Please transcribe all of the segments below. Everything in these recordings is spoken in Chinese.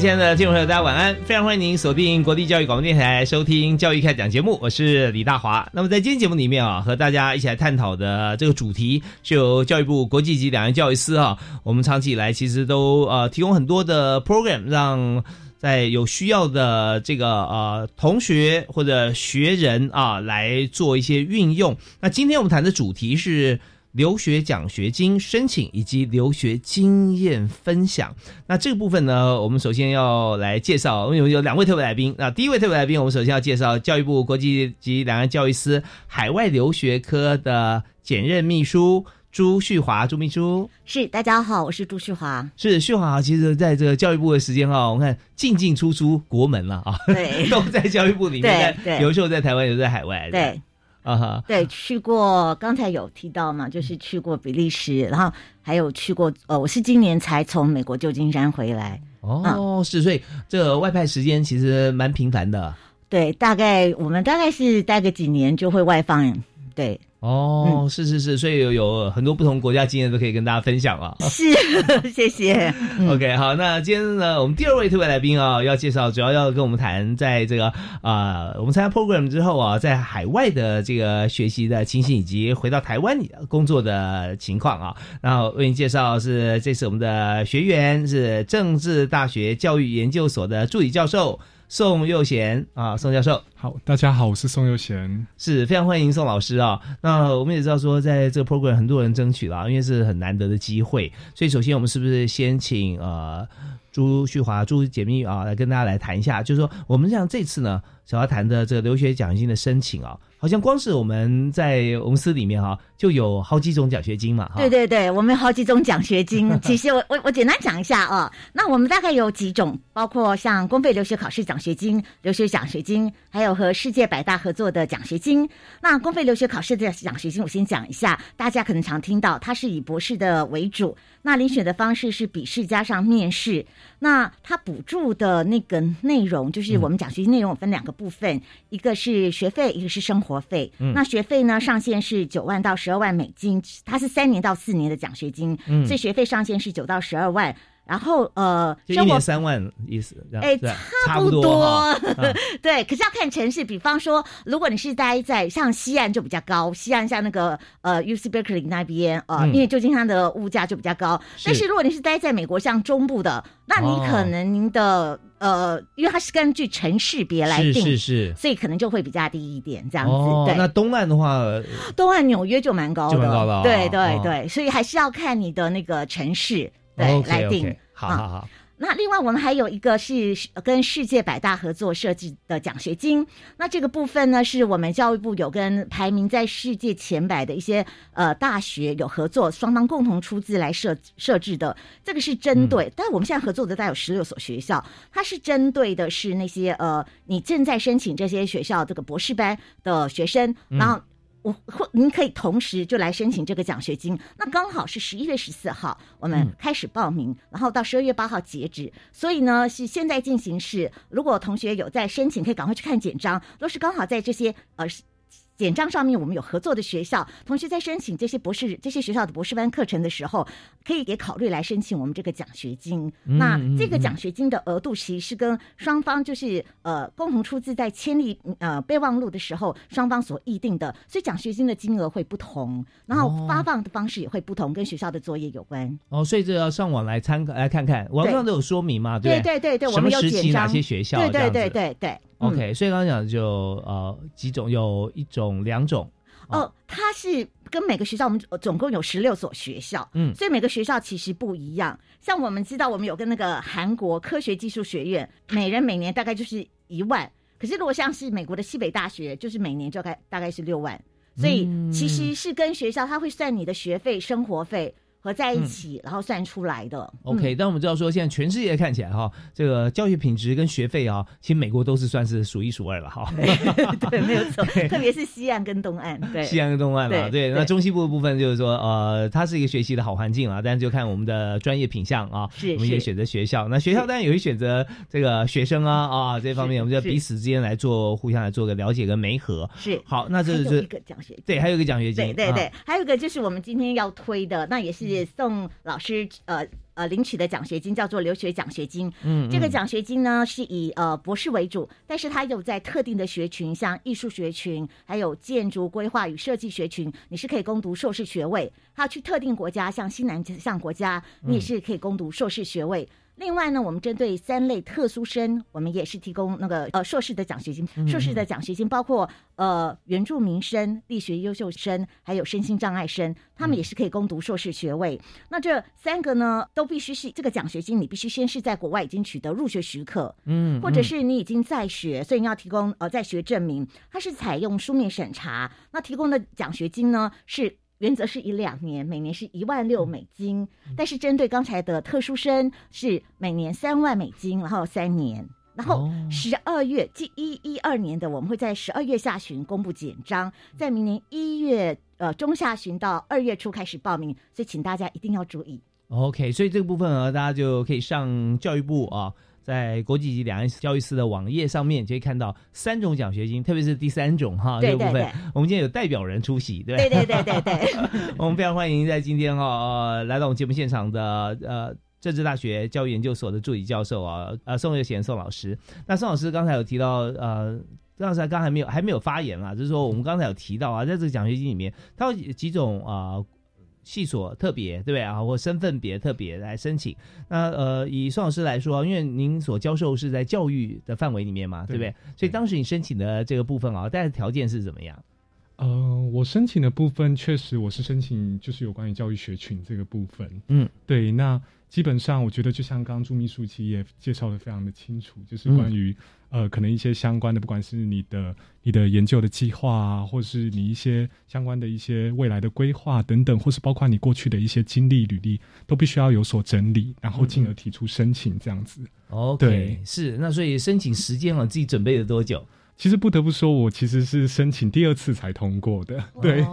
亲爱的听众朋友，大家晚安！非常欢迎您锁定国立教育广播电台收听《教育开讲》节目，我是李大华。那么在今天节目里面啊，和大家一起来探讨的这个主题，是由教育部国际级两岸教育司啊，我们长期以来其实都呃提供很多的 program，让在有需要的这个呃同学或者学人啊来做一些运用。那今天我们谈的主题是。留学奖学金申请以及留学经验分享，那这个部分呢，我们首先要来介绍，我们有有两位特别来宾。那第一位特别来宾，我们首先要介绍教育部国际及两岸教育司海外留学科的兼任秘书朱旭华，朱秘书。是，大家好，我是朱旭华。是旭华，其实在这个教育部的时间啊，我们看进进出出国门了啊，对，都在教育部里面，对，有时候在台湾，有时候在海外，对。啊哈，对，去过，刚才有提到嘛，就是去过比利时，然后还有去过，呃，我是今年才从美国旧金山回来。哦，是，所以这个外派时间其实蛮频繁的。对，大概我们大概是待个几年就会外放，对。哦，是是是，所以有有很多不同国家经验都可以跟大家分享啊。是，谢谢。OK，好，那今天呢，我们第二位特别来宾啊，要介绍，主要要跟我们谈，在这个啊，我们参加 program 之后啊，在海外的这个学习的情形，以及回到台湾工作的情况啊。然后为您介绍是，这次我们的学员是政治大学教育研究所的助理教授。宋佑贤啊，宋教授，好，大家好，我是宋佑贤，是非常欢迎宋老师啊。那我们也知道说，在这个 program 很多人争取了，因为是很难得的机会，所以首先我们是不是先请呃朱旭华朱解密啊来跟大家来谈一下，就是说我们像这次呢，想要谈的这个留学奖学金的申请啊。好像光是我们在公司里面哈，就有好几种奖学金嘛。对对对，我们有好几种奖学金。其实我我我简单讲一下啊，那我们大概有几种，包括像公费留学考试奖学金、留学奖学金，还有和世界百大合作的奖学金。那公费留学考试的奖学金，我先讲一下，大家可能常听到，它是以博士的为主。那遴选的方式是笔试加上面试。那它补助的那个内容，就是我们奖学金内容分两个部分，一个是学费，一个是生活。活费，那学费呢？上限是九万到十二万美金，它是三年到四年的奖学金，所以学费上限是九到十二万。然后呃，一年三万意思，哎，差不多，对。可是要看城市，比方说，如果你是待在像西岸就比较高，西岸像那个呃 U C Berkeley 那边，呃，因为旧金山的物价就比较高。但是如果你是待在美国像中部的，那你可能您的呃，因为它是根据城市别来定，是是，所以可能就会比较低一点这样子。对，那东岸的话，东岸纽约就蛮高的，高的，对对对，所以还是要看你的那个城市。对，来定，好好好。那另外，我们还有一个是跟世界百大合作设计的奖学金。那这个部分呢，是我们教育部有跟排名在世界前百的一些呃大学有合作，双方共同出资来设设置的。这个是针对，但我们现在合作的大概有十六所学校，它是针对的是那些呃你正在申请这些学校这个博士班的学生，然后。我或您可以同时就来申请这个奖学金，那刚好是十一月十四号我们开始报名，然后到十二月八号截止，所以呢是现在进行式。如果同学有在申请，可以赶快去看简章。若是刚好在这些呃简章上面我们有合作的学校，同学在申请这些博士这些学校的博士班课程的时候，可以也考虑来申请我们这个奖学金。那这个奖学金的额度其实是跟双方就是呃共同出资在签立呃备忘录的时候，双方所议定的，所以奖学金的金额会不同，然后发放的方式也会不同，跟学校的作业有关。哦，所以这要上网来参考来看看，网上都有说明嘛，对对对对，我们有简章，哪些学校？对对对对对。OK，所以刚刚讲就呃几种，有一种两种。哦，它是跟每个学校，我们总共有十六所学校，嗯，所以每个学校其实不一样。像我们知道，我们有跟那个韩国科学技术学院，每人每年大概就是一万。可是如果像是美国的西北大学，就是每年就该大概是六万。所以其实是跟学校，他会算你的学费、生活费。合在一起，然后算出来的。OK，但我们知道说，现在全世界看起来哈，这个教学品质跟学费啊，其实美国都是算是数一数二了哈。对，没有错，特别是西岸跟东岸。对，西岸跟东岸嘛，对。那中西部的部分就是说，呃，它是一个学习的好环境啊，但是就看我们的专业品相啊。是，我们也选择学校。那学校当然也会选择这个学生啊啊这方面，我们就彼此之间来做互相来做个了解跟媒合。是。好，那这是一个奖学金。对，还有一个奖学金。对对对，还有一个就是我们今天要推的，那也是。送老师呃呃领取的奖学金叫做留学奖学金，嗯，这个奖学金呢是以呃博士为主，但是它有在特定的学群，像艺术学群，还有建筑规划与设计学群，你是可以攻读硕士学位。他去特定国家，像西南向国家，你也是可以攻读硕士学位。另外呢，我们针对三类特殊生，我们也是提供那个呃硕士的奖学金。硕士的奖学金包括呃原住民生、力学优秀生，还有身心障碍生，他们也是可以攻读硕士学位。那这三个呢，都必须是这个奖学金，你必须先是在国外已经取得入学许可，嗯，或者是你已经在学，所以你要提供呃在学证明。它是采用书面审查，那提供的奖学金呢是。原则是以两年，每年是一万六美金，但是针对刚才的特殊生是每年三万美金，然后三年，然后十二月，即一一二年的，我们会在十二月下旬公布简章，在明年一月呃中下旬到二月初开始报名，所以请大家一定要注意。OK，所以这个部分呢，大家就可以上教育部啊。在国际级两岸教育司的网页上面，就可以看到三种奖学金，特别是第三种哈这个部分。我们今天有代表人出席，对对对对对对。我们非常欢迎在今天哈呃来到我们节目现场的呃政治大学教育研究所的助理教授啊呃宋月贤宋老师。那宋老师刚才有提到呃，宋老师刚才没有还没有发言啊，就是说我们刚才有提到啊，在这个奖学金里面，它有几种啊。系所特别对不对啊？或身份别特别来申请。那呃，以宋老师来说，因为您所教授是在教育的范围里面嘛，对不对？所以当时你申请的这个部分啊，大概条件是怎么样？呃，我申请的部分确实我是申请就是有关于教育学群这个部分。嗯，对。那基本上我觉得就像刚刚朱秘书其实也介绍的非常的清楚，就是关于。呃，可能一些相关的，不管是你的你的研究的计划啊，或是你一些相关的一些未来的规划等等，或是包括你过去的一些经历履历，都必须要有所整理，然后进而提出申请这样子。OK，对，是那所以申请时间啊，自己准备了多久？其实不得不说，我其实是申请第二次才通过的。对，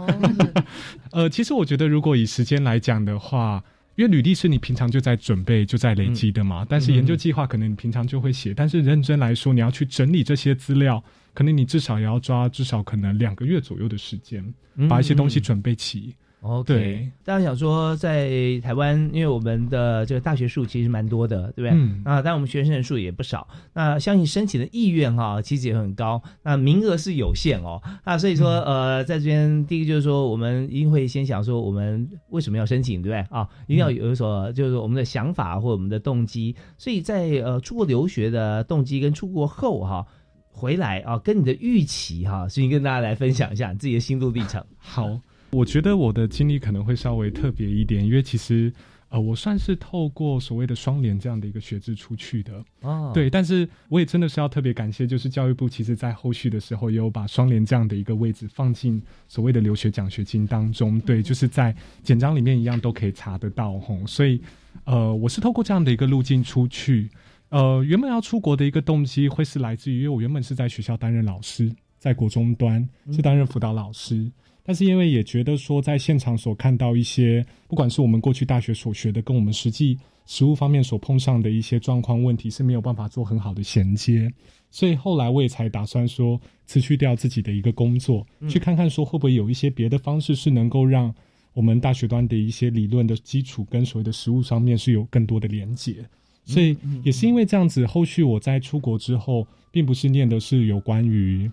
呃，其实我觉得如果以时间来讲的话。因为履历是你平常就在准备、就在累积的嘛，但是研究计划可能你平常就会写，但是认真来说，你要去整理这些资料，可能你至少也要抓至少可能两个月左右的时间，把一些东西准备齐。哦，对，大家想说在台湾，因为我们的这个大学数其实蛮多的，对不对？嗯。啊，但我们学生人数也不少，那相信申请的意愿哈，其实也很高。那名额是有限哦，那所以说呃，在这边第一个就是说，我们一定会先想说，我们为什么要申请，对不对？啊，一定要有所就是我们的想法或我们的动机。所以在呃出国留学的动机跟出国后哈回来啊，跟你的预期哈，所以跟大家来分享一下你自己的心路历程。好。我觉得我的经历可能会稍微特别一点，因为其实，呃，我算是透过所谓的双联这样的一个学制出去的。啊，对，但是我也真的是要特别感谢，就是教育部其实在后续的时候也有把双联这样的一个位置放进所谓的留学奖学金当中。对，就是在简章里面一样都可以查得到吼。所以，呃，我是透过这样的一个路径出去。呃，原本要出国的一个动机会是来自于，因为我原本是在学校担任老师，在国中端是担任辅导老师。但是因为也觉得说在现场所看到一些，不管是我们过去大学所学的，跟我们实际实务方面所碰上的一些状况问题是没有办法做很好的衔接，所以后来我也才打算说辞去掉自己的一个工作，去看看说会不会有一些别的方式是能够让我们大学端的一些理论的基础跟所谓的实物上面是有更多的连接。所以也是因为这样子，后续我在出国之后，并不是念的是有关于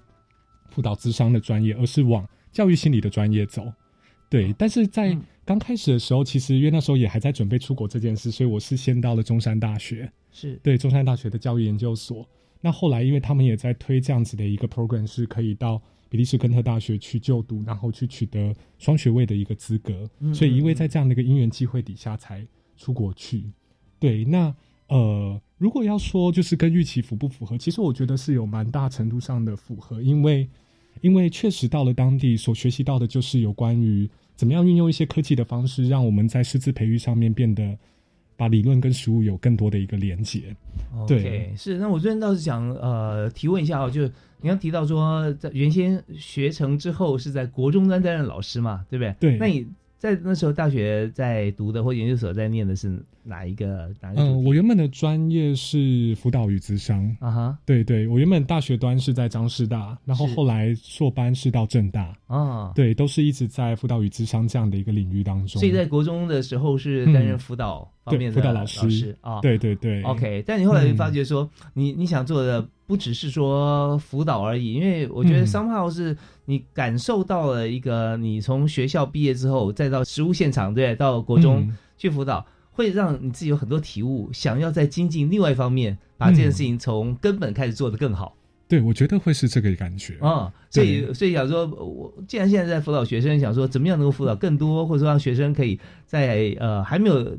辅导智商的专业，而是往教育心理的专业走。对，但是在刚开始的时候，其实因为那时候也还在准备出国这件事，所以我是先到了中山大学，是对中山大学的教育研究所。那后来，因为他们也在推这样子的一个 program，是可以到比利时根特大学去就读，然后去取得双学位的一个资格。所以，因为在这样的一个因缘机会底下，才出国去。对，那。呃，如果要说就是跟预期符不符合，其实我觉得是有蛮大程度上的符合，因为因为确实到了当地所学习到的就是有关于怎么样运用一些科技的方式，让我们在师资培育上面变得把理论跟实物有更多的一个连接。对，是。那我这边倒是想呃提问一下哦，就是你刚提到说在原先学成之后是在国中端担任老师嘛，对不对？对。那你在那时候大学在读的或研究所在念的是？哪一个？嗯，我原本的专业是辅导与咨商啊哈，对对，我原本大学端是在张师大，然后后来硕班是到正大啊，对，都是一直在辅导与咨商这样的一个领域当中。所以在国中的时候是担任辅导方面的辅导老师啊，对对对。OK，但你后来发觉说，你你想做的不只是说辅导而已，因为我觉得 somehow 是你感受到了一个，你从学校毕业之后再到实务现场，对，到国中去辅导。会让你自己有很多体悟，想要在精进另外一方面，把这件事情从根本开始做得更好。对，我觉得会是这个感觉啊。所以，所以想说，我既然现在在辅导学生，想说怎么样能够辅导更多，或者说让学生可以在呃还没有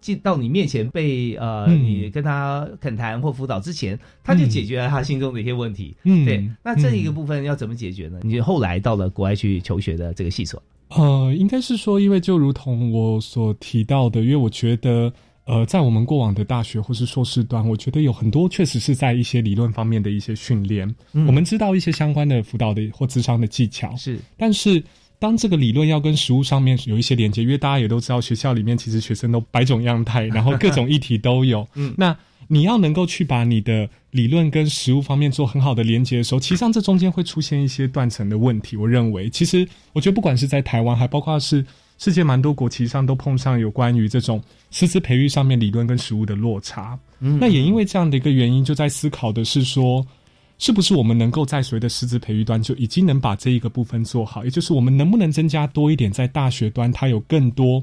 进到你面前被呃你跟他恳谈或辅导之前，他就解决了他心中的一些问题。嗯，对。那这一个部分要怎么解决呢？你后来到了国外去求学的这个系所。呃，应该是说，因为就如同我所提到的，因为我觉得，呃，在我们过往的大学或是硕士端，我觉得有很多确实是在一些理论方面的一些训练，我们知道一些相关的辅导的或智商的技巧，是。但是当这个理论要跟实物上面有一些连接，因为大家也都知道，学校里面其实学生都百种样态，然后各种议题都有，嗯，那。你要能够去把你的理论跟实物方面做很好的连接的时候，其实上这中间会出现一些断层的问题。我认为，其实我觉得不管是在台湾，还包括是世界蛮多国旗上都碰上有关于这种师资培育上面理论跟实物的落差。嗯那也因为这样的一个原因，就在思考的是说，是不是我们能够在所谓的师资培育端就已经能把这一个部分做好，也就是我们能不能增加多一点在大学端，它有更多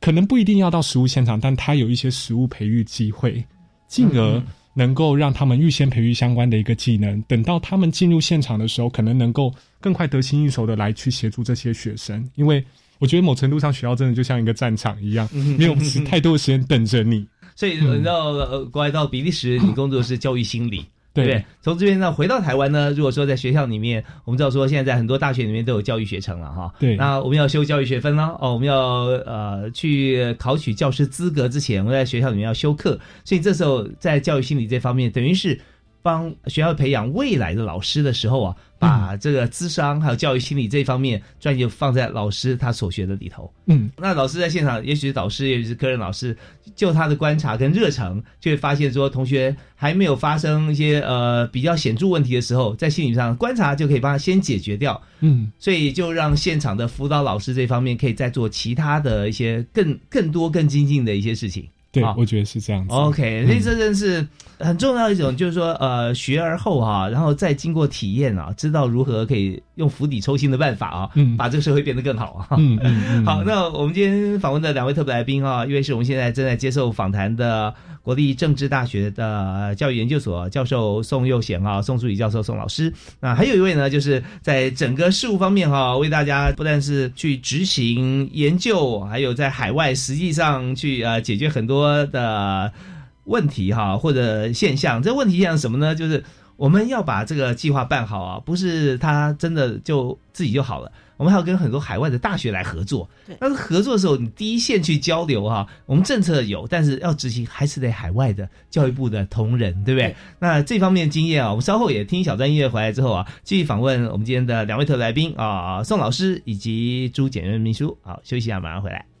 可能不一定要到实物现场，但它有一些实物培育机会。进而能够让他们预先培育相关的一个技能，等到他们进入现场的时候，可能能够更快得心应手的来去协助这些学生。因为我觉得某程度上，学校真的就像一个战场一样，没有太多的时间等着你。所以，你到国外到比利时，你工作是教育心理。对不对？从这边呢回到台湾呢，如果说在学校里面，我们知道说现在在很多大学里面都有教育学程了哈。对。那我们要修教育学分了哦，我们要呃去考取教师资格之前，我们在学校里面要修课，所以这时候在教育心理这方面，等于是帮学校培养未来的老师的时候啊。把这个智商还有教育心理这一方面专业放在老师他所学的里头。嗯，那老师在现场，也许是导师，也许是科任老师，就他的观察跟热诚，就会发现说，同学还没有发生一些呃比较显著问题的时候，在心理上观察就可以帮他先解决掉。嗯，所以就让现场的辅导老师这方面可以再做其他的一些更更多更精进的一些事情。对，我觉得是这样子。OK，所以这真是很重要一种，就是说，呃，学而后哈，然后再经过体验啊，知道如何可以用釜底抽薪的办法啊，把这个社会变得更好啊。嗯嗯。好，那我们今天访问的两位特别来宾啊，一位是我们现在正在接受访谈的国立政治大学的教育研究所教授宋佑贤啊，宋淑仪教授宋老师。那还有一位呢，就是在整个事务方面哈，为大家不但是去执行研究，还有在海外实际上去呃解决很多。的问题哈，或者现象，这问题现象什么呢？就是我们要把这个计划办好啊，不是他真的就自己就好了。我们还要跟很多海外的大学来合作。对，但是合作的时候，你第一线去交流哈，我们政策有，但是要执行还是得海外的教育部的同仁，对不对？那这方面经验啊，我们稍后也听小专音乐回来之后啊，继续访问我们今天的两位特来宾啊，宋老师以及朱简任秘书。好，休息一下，马上回来。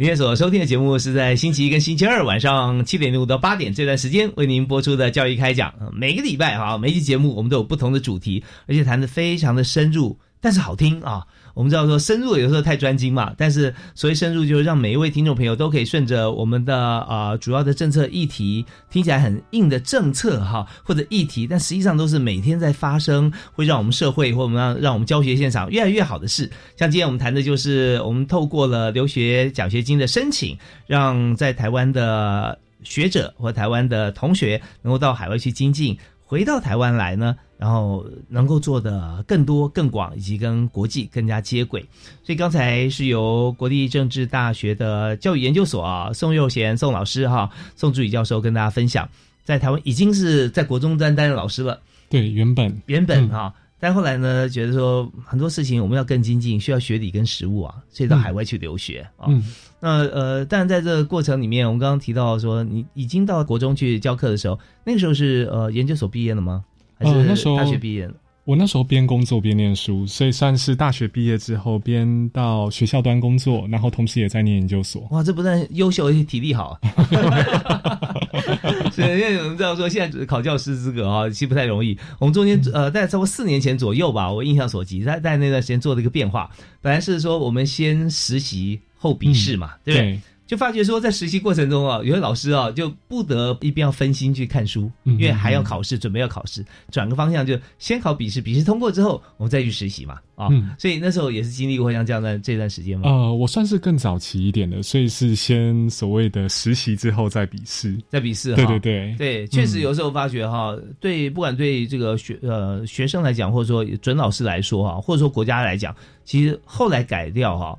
您所收听的节目是在星期一跟星期二晚上七点五到八点这段时间为您播出的教育开讲。每个礼拜哈，每期节目我们都有不同的主题，而且谈的非常的深入，但是好听啊。我们知道说深入有时候太专精嘛，但是所谓深入就是让每一位听众朋友都可以顺着我们的呃主要的政策议题，听起来很硬的政策哈或者议题，但实际上都是每天在发生，会让我们社会或我们让让我们教学现场越来越好的事。像今天我们谈的就是我们透过了留学奖学金的申请，让在台湾的学者或台湾的同学能够到海外去精进，回到台湾来呢，然后能够做的更多、更广，以及跟国际更加接轨。所以刚才是由国立政治大学的教育研究所啊，宋佑贤宋老师哈，宋助理教授跟大家分享，在台湾已经是在国中担担任老师了。对，原本原本哈、但后来呢，觉得说很多事情我们要更精进，需要学理跟实务啊，所以到海外去留学啊。嗯，那呃，但在这个过程里面，我们刚刚提到说，你已经到国中去教课的时候，那个时候是呃研究所毕业了吗？还是大学毕业了？我那时候边工作边念书，所以算是大学毕业之后边到学校端工作，然后同时也在念研究所。哇，这不但优秀，而且体力好。是，因为我们知道说现在考教师资格啊，其实不太容易。我们中间呃，在差不多四年前左右吧，我印象所及，在在那段时间做了一个变化。本来是说我们先实习后笔试嘛，对不对？就发觉说，在实习过程中啊，有些老师啊，就不得一边要分心去看书，嗯因为还要考试，准备要考试，转个方向就先考笔试，笔试通过之后，我们再去实习嘛，啊、嗯。所以那时候也是经历过像这样的这段时间嘛，呃，我算是更早期一点的，所以是先所谓的实习之后再笔试。再笔试哈，对对对，对，确实有时候发觉哈，对，不管对这个学呃学生来讲，或者说准老师来说哈，或者说国家来讲，其实后来改掉哈，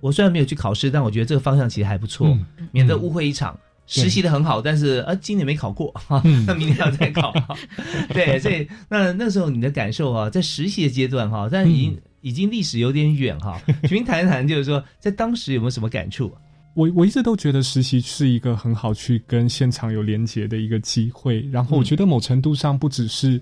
我虽然没有去考试，但我觉得这个方向其实还不错，嗯免得误会一场。实习的很好，但是呃，今年没考过，哈，嗯 那明年要再考。对，所以那那时候你的感受啊，在实习的阶段哈，但已经、嗯已经历史有点远哈，请您谈一谈，就是说在当时有没有什么感触？我我一直都觉得实习是一个很好去跟现场有连结的一个机会，然后我觉得某程度上不只是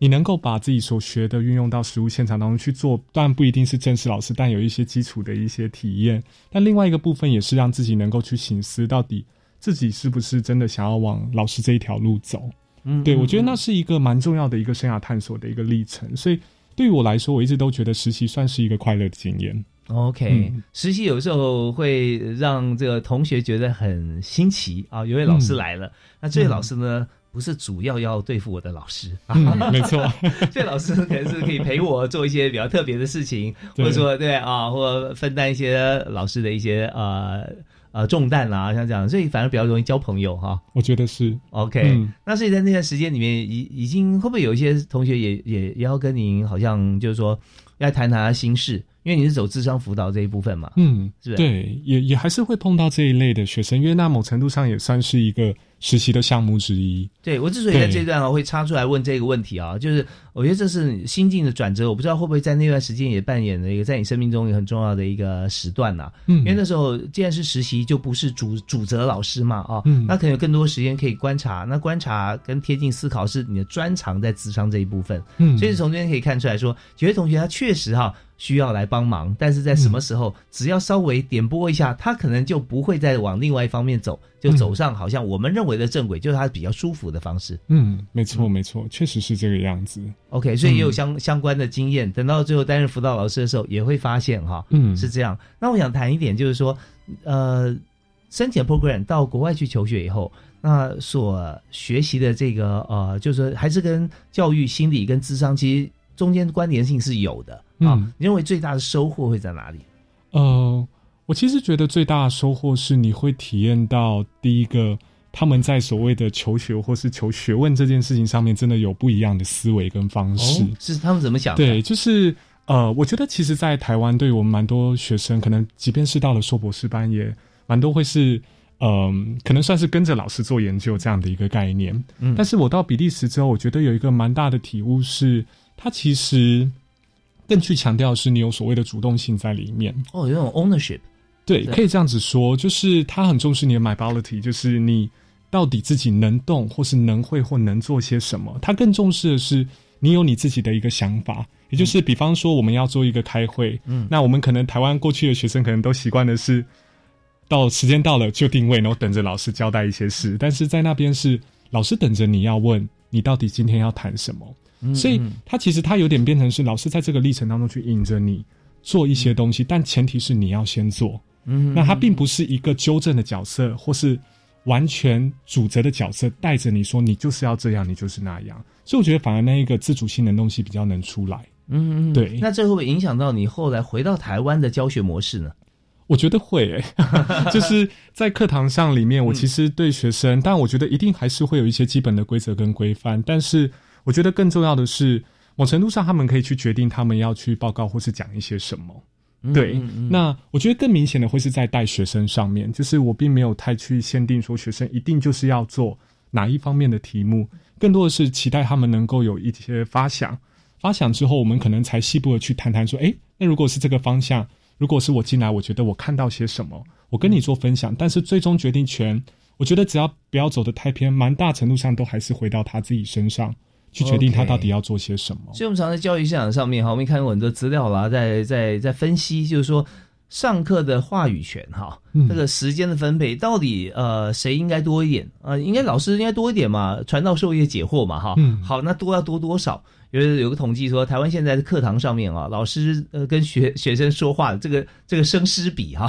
你能够把自己所学的运用到实物现场当中去做，当然不一定是正式老师，但有一些基础的一些体验。但另外一个部分也是让自己能够去醒思，到底自己是不是真的想要往老师这一条路走。嗯，对，嗯我觉得那是一个蛮重要的一个生涯探索的一个历程，所以对于我来说，我一直都觉得实习算是一个快乐的经验。OK，、嗯实习有时候会让这个同学觉得很新奇啊。有位老师来了，嗯那这位老师呢，不是主要要对付我的老师。没错，所以老师可能是可以陪我做一些比较特别的事情，或者说对啊，或分担一些老师的一些呃呃重担啦、像这样，所以反而比较容易交朋友哈。我觉得是。OK，、嗯。那所以在那段时间里面，已已经会不会有一些同学也也也要跟您好像就是说要谈谈他心事，因为你是走智商辅导这一部分嘛，嗯，是不是？对，也也还是会碰到这一类的学生，因为那某程度上也算是一个实习的项目之一。对我之所以在这段啊会插出来问这个问题啊，就是我觉得这是心境的转折，我不知道会不会在那段时间也扮演了一个在你生命中一个很重要的一个时段呐、嗯。因为那时候既然是实习，就不是主主责老师嘛啊，嗯。那可能有更多时间可以观察，那观察跟贴近思考是你的专长在智商这一部分，嗯。所以从这边可以看出来说，有些同学他确实哈、需要来帮忙，但是在什么时候，只要稍微点拨一下，他可能就不会再往另外一方面走，就走上好像我们认为的正轨，就是他比较舒服的方式。嗯，没错没错，确实是这个样子。OK，所以也有嗯相、相关的经验。等到最后担任辅导老师的时候，也会发现哈，嗯是这样。那我想谈一点，就是说，呃，申请 program 到国外去求学以后，那所学习的这个呃，就是说还是跟教育、心理跟智商其实中间关联性是有的啊。嗯你认为最大的收获会在哪里？呃，我其实觉得最大的收获是你会体验到第一个，他们在所谓的求学或是求学问这件事情上面，真的有不一样的思维跟方式。哦，是他们怎么想的？对，就是呃，我觉得其实，在台湾，对于我们蛮多学生，可能即便是到了硕博士班，也蛮多会是。嗯，可能算是跟着老师做研究这样的一个概念。嗯但是我到比利时之后，我觉得有一个蛮大的体悟是，它其实更去强调是你有所谓的主动性在里面。哦，有那种 ownership。对，可以这样子说，就是他很重视你的 myability，就是你到底自己能动，或是能会或能做些什么。他更重视的是你有你自己的一个想法，也就是比方说我们要做一个开会，嗯那我们可能台湾过去的学生可能都习惯的是，到时间到了就定位，然后等着老师交代一些事，但是在那边是老师等着你要问你到底今天要谈什么。嗯所以嗯他其实他有点变成是老师在这个历程当中去引着你做一些东西，但前提是你要先做。嗯那他并不是一个纠正的角色，或是完全主责的角色，带着你说你就是要这样，你就是那样。所以我觉得反而那一个自主性的东西比较能出来。嗯嗯，对那这会不会影响到你后来回到台湾的教学模式呢？我觉得会、欸，就是在课堂上里面，我其实对学生，但我觉得一定还是会有一些基本的规则跟规范。但是我觉得更重要的是，某程度上他们可以去决定他们要去报告或是讲一些什么。对，嗯嗯。那我觉得更明显的会是在带学生上面，就是我并没有太去限定说学生一定就是要做哪一方面的题目，更多的是期待他们能够有一些发想，发想之后，我们可能才细部的去谈谈说，诶，那如果是这个方向，如果是我进来，我觉得我看到些什么，我跟你做分享，但是最终决定权，我觉得只要不要走得太偏，蛮大程度上都还是回到他自己身上去决定他到底要做些什么。所以我们常在教育现场上面哈，我们看过很多资料啦，在在在分析，就是说上课的话语权哈，嗯这个时间的分配到底呃谁应该多一点啊、呃？应该老师应该多一点嘛，传道授业解惑嘛哈。嗯好，那多要多多少？有有个统计说，台湾现在的课堂上面啊，老师呃跟学学生说话的这个这个生师比哈，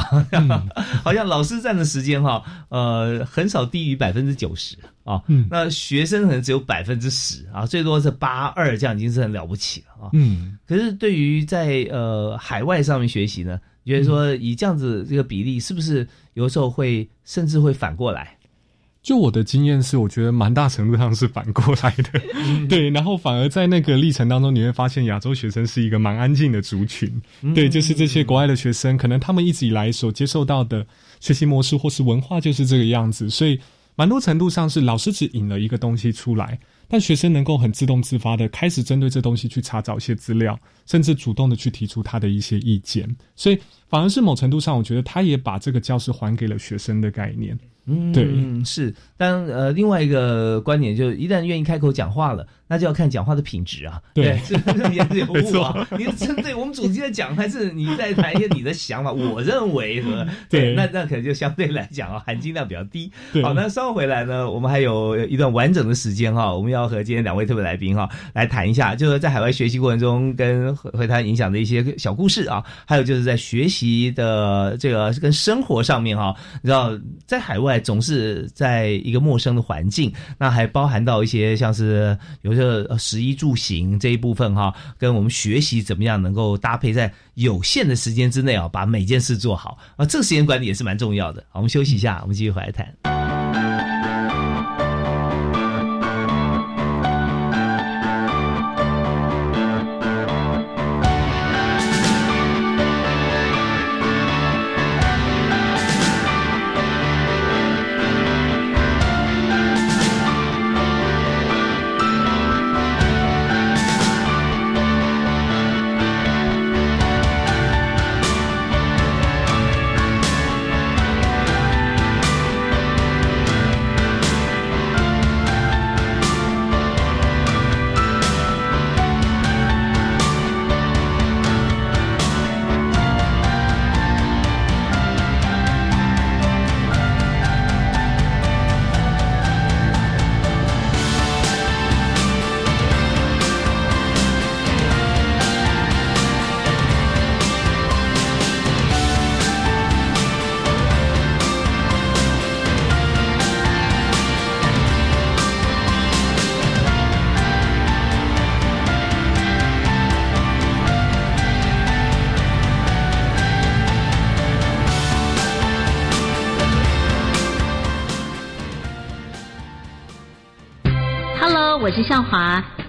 好像老师占的时间哈，呃很少低于百分之九十啊，嗯那学生可能只有百分之十啊，最多是八二，这样已经是很了不起了啊。嗯。可是对于在呃海外上面学习呢，觉得说以这样子这个比例，是不是有时候会甚至会反过来？就我的经验是，我觉得蛮大程度上是反过来的，对。然后反而在那个历程当中，你会发现亚洲学生是一个蛮安静的族群，对，就是这些国外的学生，可能他们一直以来所接受到的学习模式或是文化就是这个样子，所以蛮多程度上是老师只引了一个东西出来，但学生能够很自动自发的开始针对这东西去查找一些资料，甚至主动的去提出他的一些意见，所以反而是某程度上，我觉得他也把这个教室还给了学生的概念。嗯，对是。但呃，另外一个观点就是，一旦愿意开口讲话了，那就要看讲话的品质啊。对是不是言之有没物啊？你是针对我们主题在讲，还是你在谈一些你的想法？我认为是吧？对那那可能就相对来讲啊，含金量比较低。好，那稍后回来呢，我们还有一段完整的时间哈，我们要和今天两位特别来宾哈来谈一下，就是在海外学习过程中跟会会谈影响的一些小故事啊，还有就是在学习的这个跟生活上面哈，你知道在海外总是在一个陌生的环境，那还包含到一些像是有些呃食衣住行这一部分哈，跟我们学习怎么样能够搭配在有限的时间之内啊，把每件事做好啊，这个时间管理也是蛮重要的。好，我们休息一下，我们继续回来谈。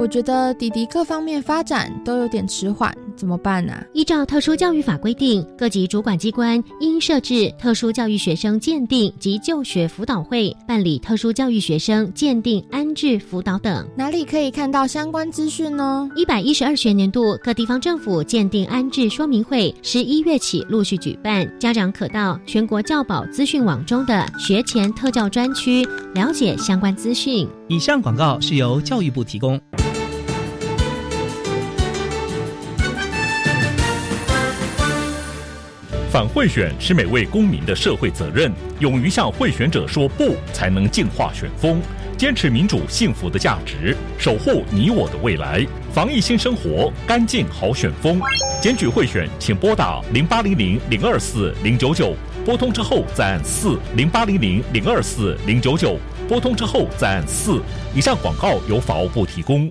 我觉得弟弟各方面发展都有点迟缓，怎么办呢、依照特殊教育法规定，各级主管机关应设置特殊教育学生鉴定及就学辅导会，办理特殊教育学生鉴定、安置、辅导等。哪里可以看到相关资讯呢？一百一十二学年度各地方政府鉴定安置说明会，十一月起陆续举办，家长可到全国教保资讯网中的学前特教专区了解相关资讯。以上广告是由教育部提供。反贿选是每位公民的社会责任，勇于向贿选者说不，才能净化选风，坚持民主幸福的价值，守护你我的未来。防疫新生活，干净好选风。检举贿选，请拨打零八零零零二四零九九，拨通之后再按四零八零零零二四零九九，拨通之后再按四。以上广告由法务部提供。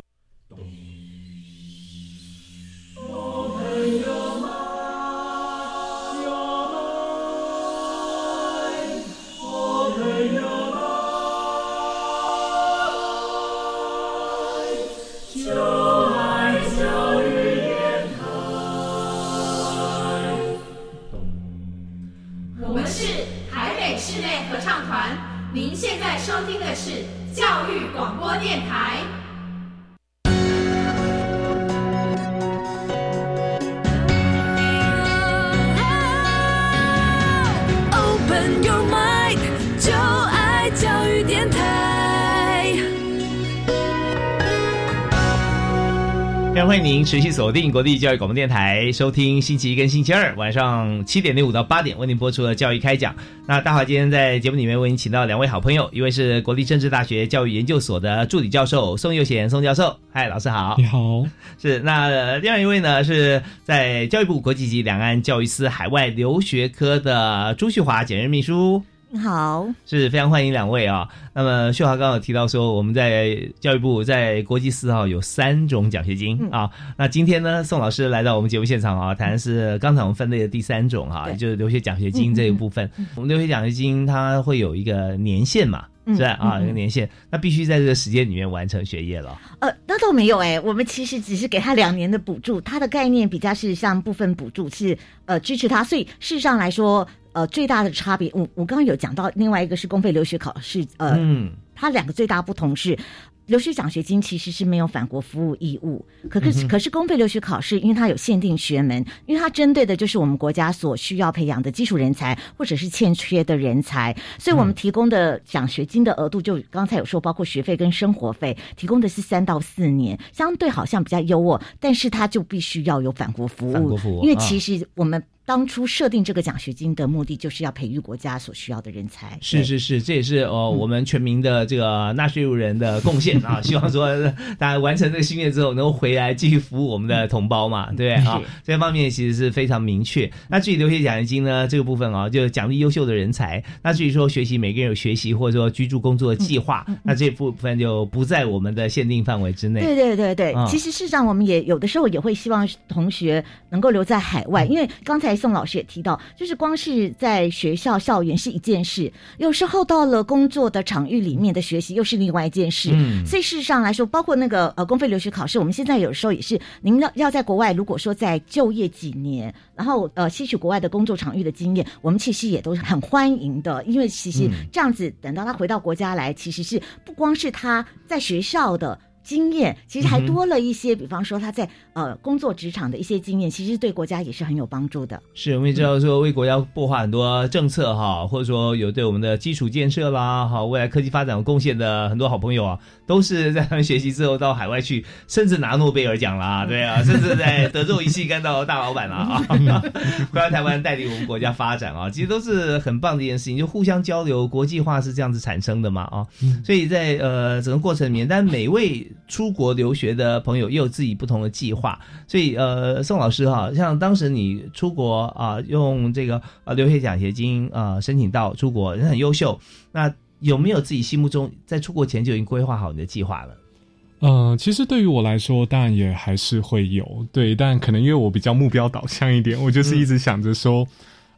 常欢迎您持续锁定国立教育广播电台，收听星期一跟星期二晚上七点零五到八点为您播出的教育开讲。那大华今天在节目里面为您请到两位好朋友，一位是国立政治大学教育研究所的助理教授宋佑贤宋教授，嗨，老师好。你好，是那呃另外一位呢是在教育部国际及两岸教育司海外留学科的朱旭华简任秘书。你好，是非常欢迎两位啊。那么秀华刚刚有提到说，我们在教育部在国际四号有三种奖学金、嗯啊。那今天呢，宋老师来到我们节目现场啊，谈的是刚才我们分类的第三种哈、对就是留学奖学金这一部分。我们留学奖学金它会有一个年限嘛，嗯是吧？啊，嗯一个年限，那必须在这个时间里面完成学业了。呃，那倒没有哎、我们其实只是给他两年的补助，他的概念比较是像部分补助是呃支持他，所以事实上来说，呃最大的差别，我我刚刚有讲到，另外一个是公费留学考试，呃，嗯，它两个最大不同是。留学奖学金其实是没有返国服务义务，可可是可是公费留学考试，因为它有限定学门，因为它针对的就是我们国家所需要培养的基础人才或者是欠缺的人才，所以我们提供的奖学金的额度就刚才有说，包括学费跟生活费，提供的是三到四年，相对好像比较优渥，但是它就必须要有返国服务，服务啊因为其实我们当初设定这个奖学金的目的就是要培育国家所需要的人才，是是是，这也是呃我们全民的这个纳税人的贡献啊！希望说大家完成这个心愿之后，能够回来继续服务我们的同胞嘛，对不对啊？这方面其实是非常明确。那至于留学奖学金呢，这个部分啊，就奖励优秀的人才。那至于说学习，每个人有学习或者说居住工作的计划，那这部分就不在我们的限定范围之内。对对对对，啊其实事实上我们也有的时候也会希望同学能够留在海外，因为刚才宋老师也提到，就是光是在学校校园是一件事，有时候到了工作的场域里面的学习又是另外一件事。嗯所以事实上来说，包括那个呃公费留学考试，我们现在有时候也是，您要要在国外，如果说在就业几年，然后呃吸取国外的工作场域的经验，我们其实也都是很欢迎的，因为其实嗯这样子等到他回到国家来，其实是不光是他在学校的。经验其实还多了一些，比方说他在呃工作职场的一些经验，其实对国家也是很有帮助的。是，我们也知道说为国家擘画很多政策哈，或者说有对我们的基础建设啦，哈，未来科技发展有贡献的很多好朋友啊，都是在他们学习之后到海外去，甚至拿诺贝尔奖啦，对啊，甚至在德州仪器干到大老板啦啊，回来台湾带领我们国家发展啊，其实都是很棒的一件事情，就互相交流，国际化是这样子产生的嘛啊，所以在呃整个过程里面，但每位出国留学的朋友也有自己不同的计划，所以呃，宋老师哈，像当时你出国啊，用这个呃留学奖学金啊申请到出国，人很优秀，那有没有自己心目中在出国前就已经规划好你的计划了？呃，其实对于我来说，当然也还是会有对，但可能因为我比较目标导向一点，我就是一直想着说。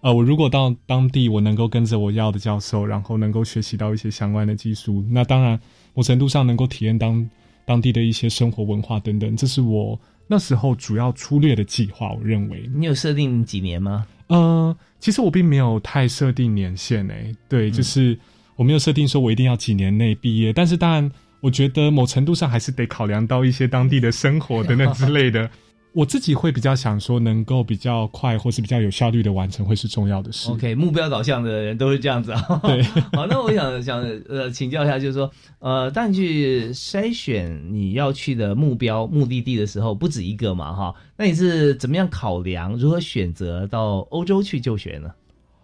呃，我如果到当地，我能够跟着我要的教授，然后能够学习到一些相关的技术，那当然，某程度上能够体验当当地的一些生活文化等等，这是我那时候主要粗略的计划。我认为，你有设定几年吗？呃，其实我并没有太设定年限诶，对，就是我没有设定说我一定要几年内毕业，但是当然，我觉得某程度上还是得考量到一些当地的生活等等之类的。我自己会比较想说，能够比较快或是比较有效率的完成，会是重要的事。OK，目标导向的人都是这样子啊。对，好，那我想想呃，请教一下，就是说，呃，当你去筛选你要去的目标目的地的时候，不止一个嘛，哈，那你是怎么样考量，如何选择到欧洲去就学呢？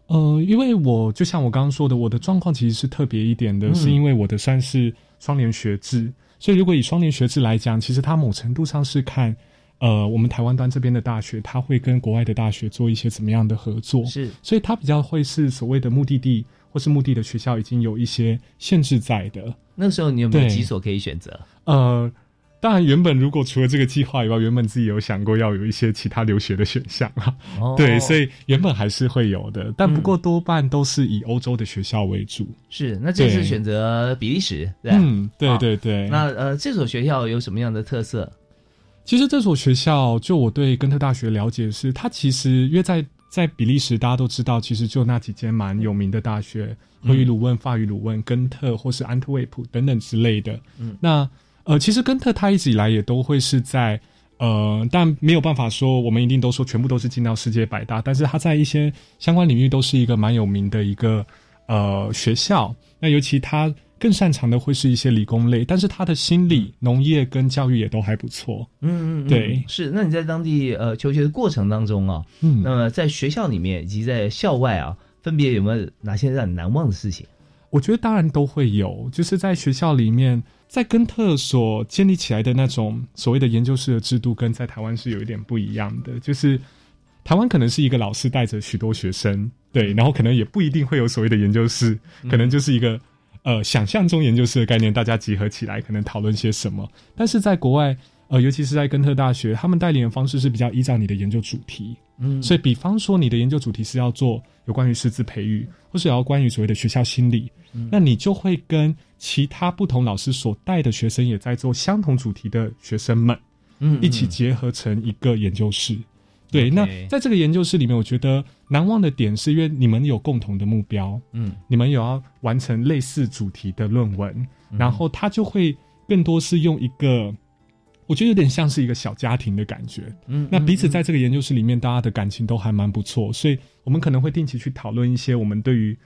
呃，因为我就像我刚刚说的，我的状况其实是特别一点的，是因为我的算是双联学制，所以如果以双联学制来讲，其实它某程度上是看。呃，我们台湾端这边的大学，它会跟国外的大学做一些怎么样的合作？是，所以它比较会是所谓的目的地或是目的的学校已经有一些限制在的。那时候你有没有几所可以选择？呃，当然，原本如果除了这个计划以外，原本自己有想过要有一些其他留学的选项啊。对，所以原本还是会有的，但不过多半都是以欧洲的学校为主。是，那这次选择比利时，对嗯，对对对。那呃，这所学校有什么样的特色？其实这所学校，就我对根特大学了解是，它其实约在在比利时，大家都知道，其实就那几间蛮有名的大学，荷语鲁汶、法语鲁汶、根特或是安特卫普等等之类的。嗯，那呃，其实根特它一直以来也都会是在呃，但没有办法说我们一定都说全部都是进到世界百大，但是它在一些相关领域都是一个蛮有名的一个呃学校。那尤其它。更擅长的会是一些理工类，但是他的心理、农业跟教育也都还不错。嗯嗯，对，是。那你在当地呃求学的过程当中啊，嗯，那么在学校里面以及在校外啊，分别有没有哪些让你难忘的事情？我觉得当然都会有，就是在学校里面，在根特所建立起来的那种所谓的研究室的制度，跟在台湾是有一点不一样的。就是台湾可能是一个老师带着许多学生，对，然后可能也不一定会有所谓的研究室，可能就是一个。呃，想象中研究室的概念，大家集合起来可能讨论些什么？但是在国外，呃，尤其是在根特大学，他们带领的方式是比较依照你的研究主题。嗯，所以比方说你的研究主题是要做有关于师资培育，或是要关于所谓的学校心理，那你就会跟其他不同老师所带的学生也在做相同主题的学生们，嗯，一起结合成一个研究室。对，那在这个研究室里面，我觉得难忘的点是因为你们有共同的目标，嗯，你们有要完成类似主题的论文，然后他就会更多是用一个，我觉得有点像是一个小家庭的感觉，嗯，那彼此在这个研究室里面，大家的感情都还蛮不错，所以我们可能会定期去讨论一些我们对于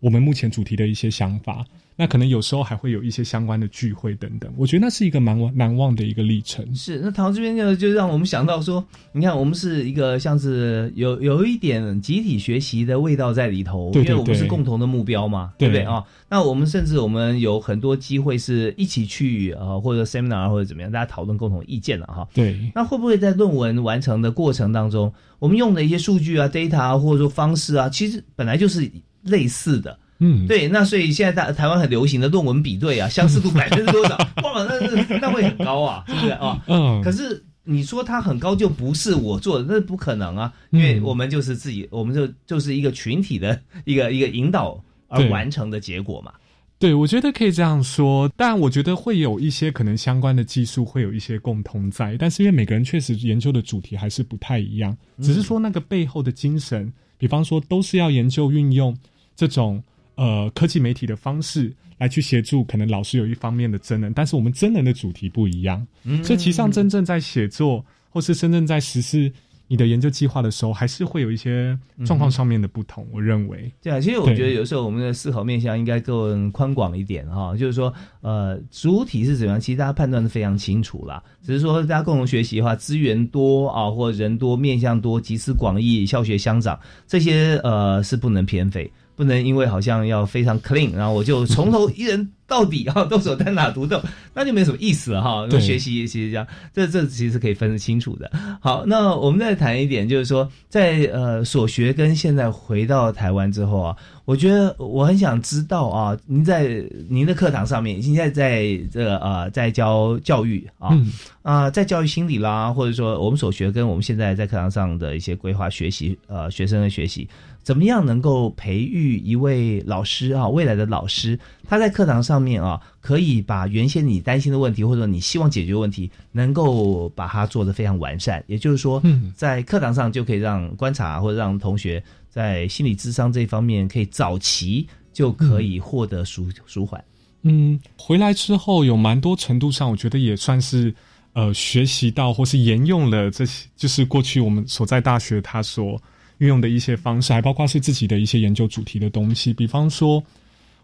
我们目前主题的一些想法。那可能有时候还会有一些相关的聚会等等，我觉得那是一个蛮难忘的一个历程。是，那唐这边就就让我们想到说，你看我们是一个像是有有一点集体学习的味道在里头，因为我们是共同的目标嘛，对不对啊？那我们甚至我们有很多机会是一起去呃或者 seminar 或者怎么样，大家讨论共同意见了哈。对，那会不会在论文完成的过程当中，我们用的一些数据啊、data 啊，或者说方式啊，其实本来就是类似的。嗯，对，那所以现在台台湾很流行的论文比对啊，相似度百分之多少？哇，那是那会很高啊，是不是啊？嗯。可是你说它很高就不是我做的，那不可能啊，因为我们就是自己，我们就就是一个群体的一个一个引导而完成的结果嘛。对，我觉得可以这样说，但我觉得会有一些可能相关的技术会有一些共同在，但是因为每个人确实研究的主题还是不太一样，只是说那个背后的精神，比方说都是要研究运用这种。呃，科技媒体的方式来去协助，可能老师有一方面的真人，但是我们真人的主题不一样，所以其实上真正在写作或是真正在实施你的研究计划的时候，还是会有一些状况上面的不同。我认为，对啊，其实我觉得有时候我们的思考面向应该更宽广一点哈，就是说，呃，主体是怎样，其实大家判断的非常清楚啦，只是说大家共同学习的话，资源多啊，或人多，面向多，集思广益，教学相长，这些呃是不能偏废。不能因为好像要非常 clean，然后我就从头一人到底啊，动手单打独斗，那就没什么意思了哈。对学习其实这样，这这其实可以分得清楚的。好，那我们再谈一点，就是说，在呃所学跟现在回到台湾之后啊，我觉得我很想知道啊，您在您的课堂上面，现在在这个呃在教教育啊嗯啊、在教育心理啦，或者说我们所学跟我们现在在课堂上的一些规划学习，呃，学生的学习，怎么样能够培育一位老师啊，未来的老师，他在课堂上面啊，可以把原先你担心的问题，或者你希望解决的问题，能够把它做得非常完善。也就是说，嗯在课堂上就可以让观察或者让同学在心理智商这方面可以早期就可以获得舒舒缓。嗯，回来之后有蛮多程度上，我觉得也算是呃学习到或是沿用了这些，就是过去我们所在大学他所运用的一些方式，还包括是自己的一些研究主题的东西。比方说，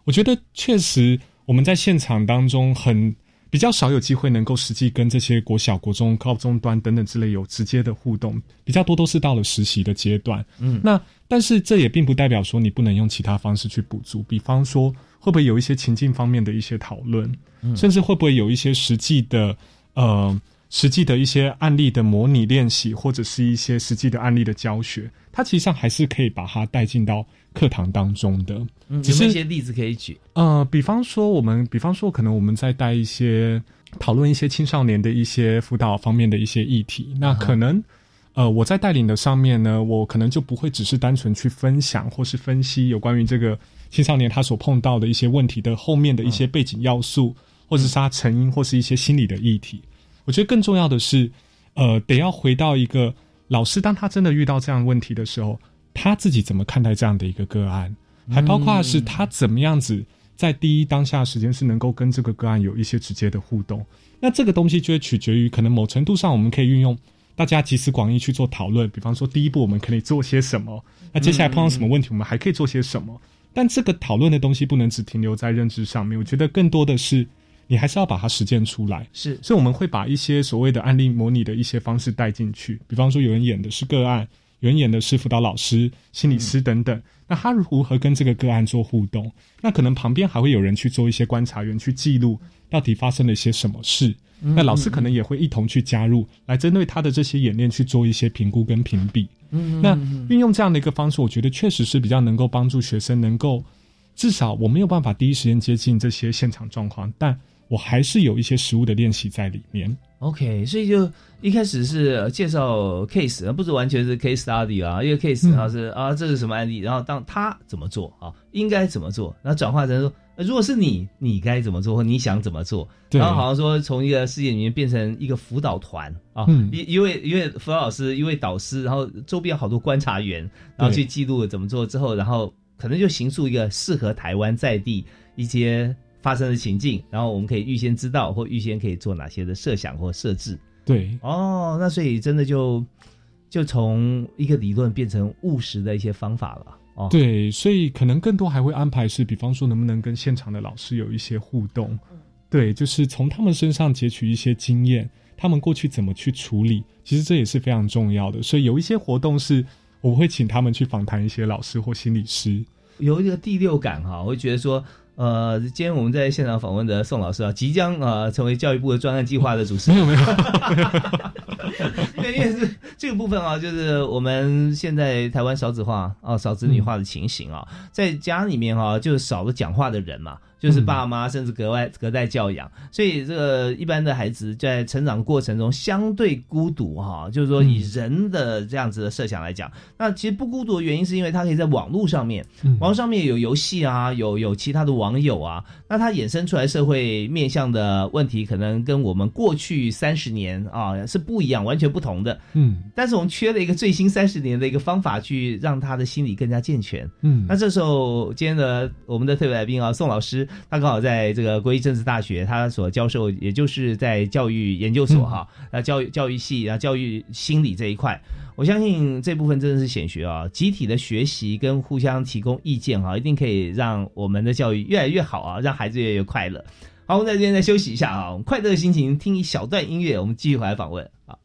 我觉得确实我们在现场当中很比较少有机会能够实际跟这些国小、国中、高中端等等之类有直接的互动，比较多都是到了实习的阶段。嗯那但是这也并不代表说你不能用其他方式去补足，比方说会不会有一些情境方面的一些讨论，嗯甚至会不会有一些实际的呃实际的一些案例的模拟练习，或者是一些实际的案例的教学，它其实上还是可以把它带进到课堂当中的。嗯，有一些例子可以举？呃，比方说我们，比方说可能我们在带一些讨论一些青少年的一些辅导方面的一些议题，那可能。呃，我在带领的上面呢，我可能就不会只是单纯去分享或是分析有关于这个青少年他所碰到的一些问题的后面的一些背景要素，或者是他成因或是一些心理的议题。我觉得更重要的是，呃，得要回到一个老师，当他真的遇到这样的问题的时候，他自己怎么看待这样的一个个案，还包括是他怎么样子在第一当下时间是能够跟这个个案有一些直接的互动。那这个东西就会取决于，可能某程度上我们可以运用。大家集思广益去做讨论，比方说第一步我们可以做些什么，那接下来碰到什么问题，我们还可以做些什么。但这个讨论的东西不能只停留在认知上面，我觉得更多的是你还是要把它实践出来。是，所以我们会把一些所谓的案例模拟的一些方式带进去，比方说有人演的是个案，有人演的是辅导老师、心理师等等。那他如何跟这个个案做互动？那可能旁边还会有人去做一些观察员去记录到底发生了一些什么事。那老师可能也会一同去加入，来针对他的这些演练去做一些评估跟评比。嗯那运用这样的一个方式，我觉得确实是比较能够帮助学生能够，至少我没有办法第一时间接近这些现场状况，但我还是有一些实物的练习在里面。OK，所以就一开始是介绍 case，不是完全是 case study 啊，一个 case 然后是、啊这是什么案例，然后当他怎么做啊，应该怎么做，然后转化成说，呃如果是你，你该怎么做，或你想怎么做，然后好像说从一个事件里面变成一个辅导团啊，嗯一一位一位辅导老师，一位导师，然后周边有好多观察员，然后去记录怎么做之后，然后可能就形塑一个适合台湾在地一些。发生的情境，然后我们可以预先知道，或预先可以做哪些的设想或设置。对，哦，那所以真的就就从一个理论变成务实的一些方法了。哦，对，所以可能更多还会安排是，比方说能不能跟现场的老师有一些互动，对，就是从他们身上截取一些经验，他们过去怎么去处理，其实这也是非常重要的。所以有一些活动是我会请他们去访谈一些老师或心理师，有一个第六感哈，我会觉得说。呃，今天我们在现场访问的宋老师啊，即将呃成为教育部的专案计划的主持人。没有没有，因为因为这这个部分啊，就是我们现在台湾少子化啊、少子女化的情形啊，在家里面啊，就少了讲话的人嘛，就是爸妈甚至格外隔代教养，所以这个一般的孩子在成长过程中相对孤独哈、就是说以人的这样子的设想来讲，那其实不孤独的原因是因为他可以在网络上面，网络上面有游戏啊，有有其他的网友啊，那他衍生出来社会面向的问题，可能跟我们过去三十年啊是不一样，完全不同的。嗯。但是我们缺了一个最新三十年的一个方法，去让他的心理更加健全。嗯。那这时候，今天的我们的特别来宾啊，宋老师，他刚好在这个国立政治大学，他所教授也就是在教育研究所哈，那、教育教育系啊，教育心理这一块，我相信这部分真的是显学啊，集体的学习跟互相提供意见哈，一定可以让我们的教育越来越好啊，让孩子越来越快乐。好，我们在这边再休息一下啊，我们快乐的心情，听一小段音乐，我们继续回来访问啊。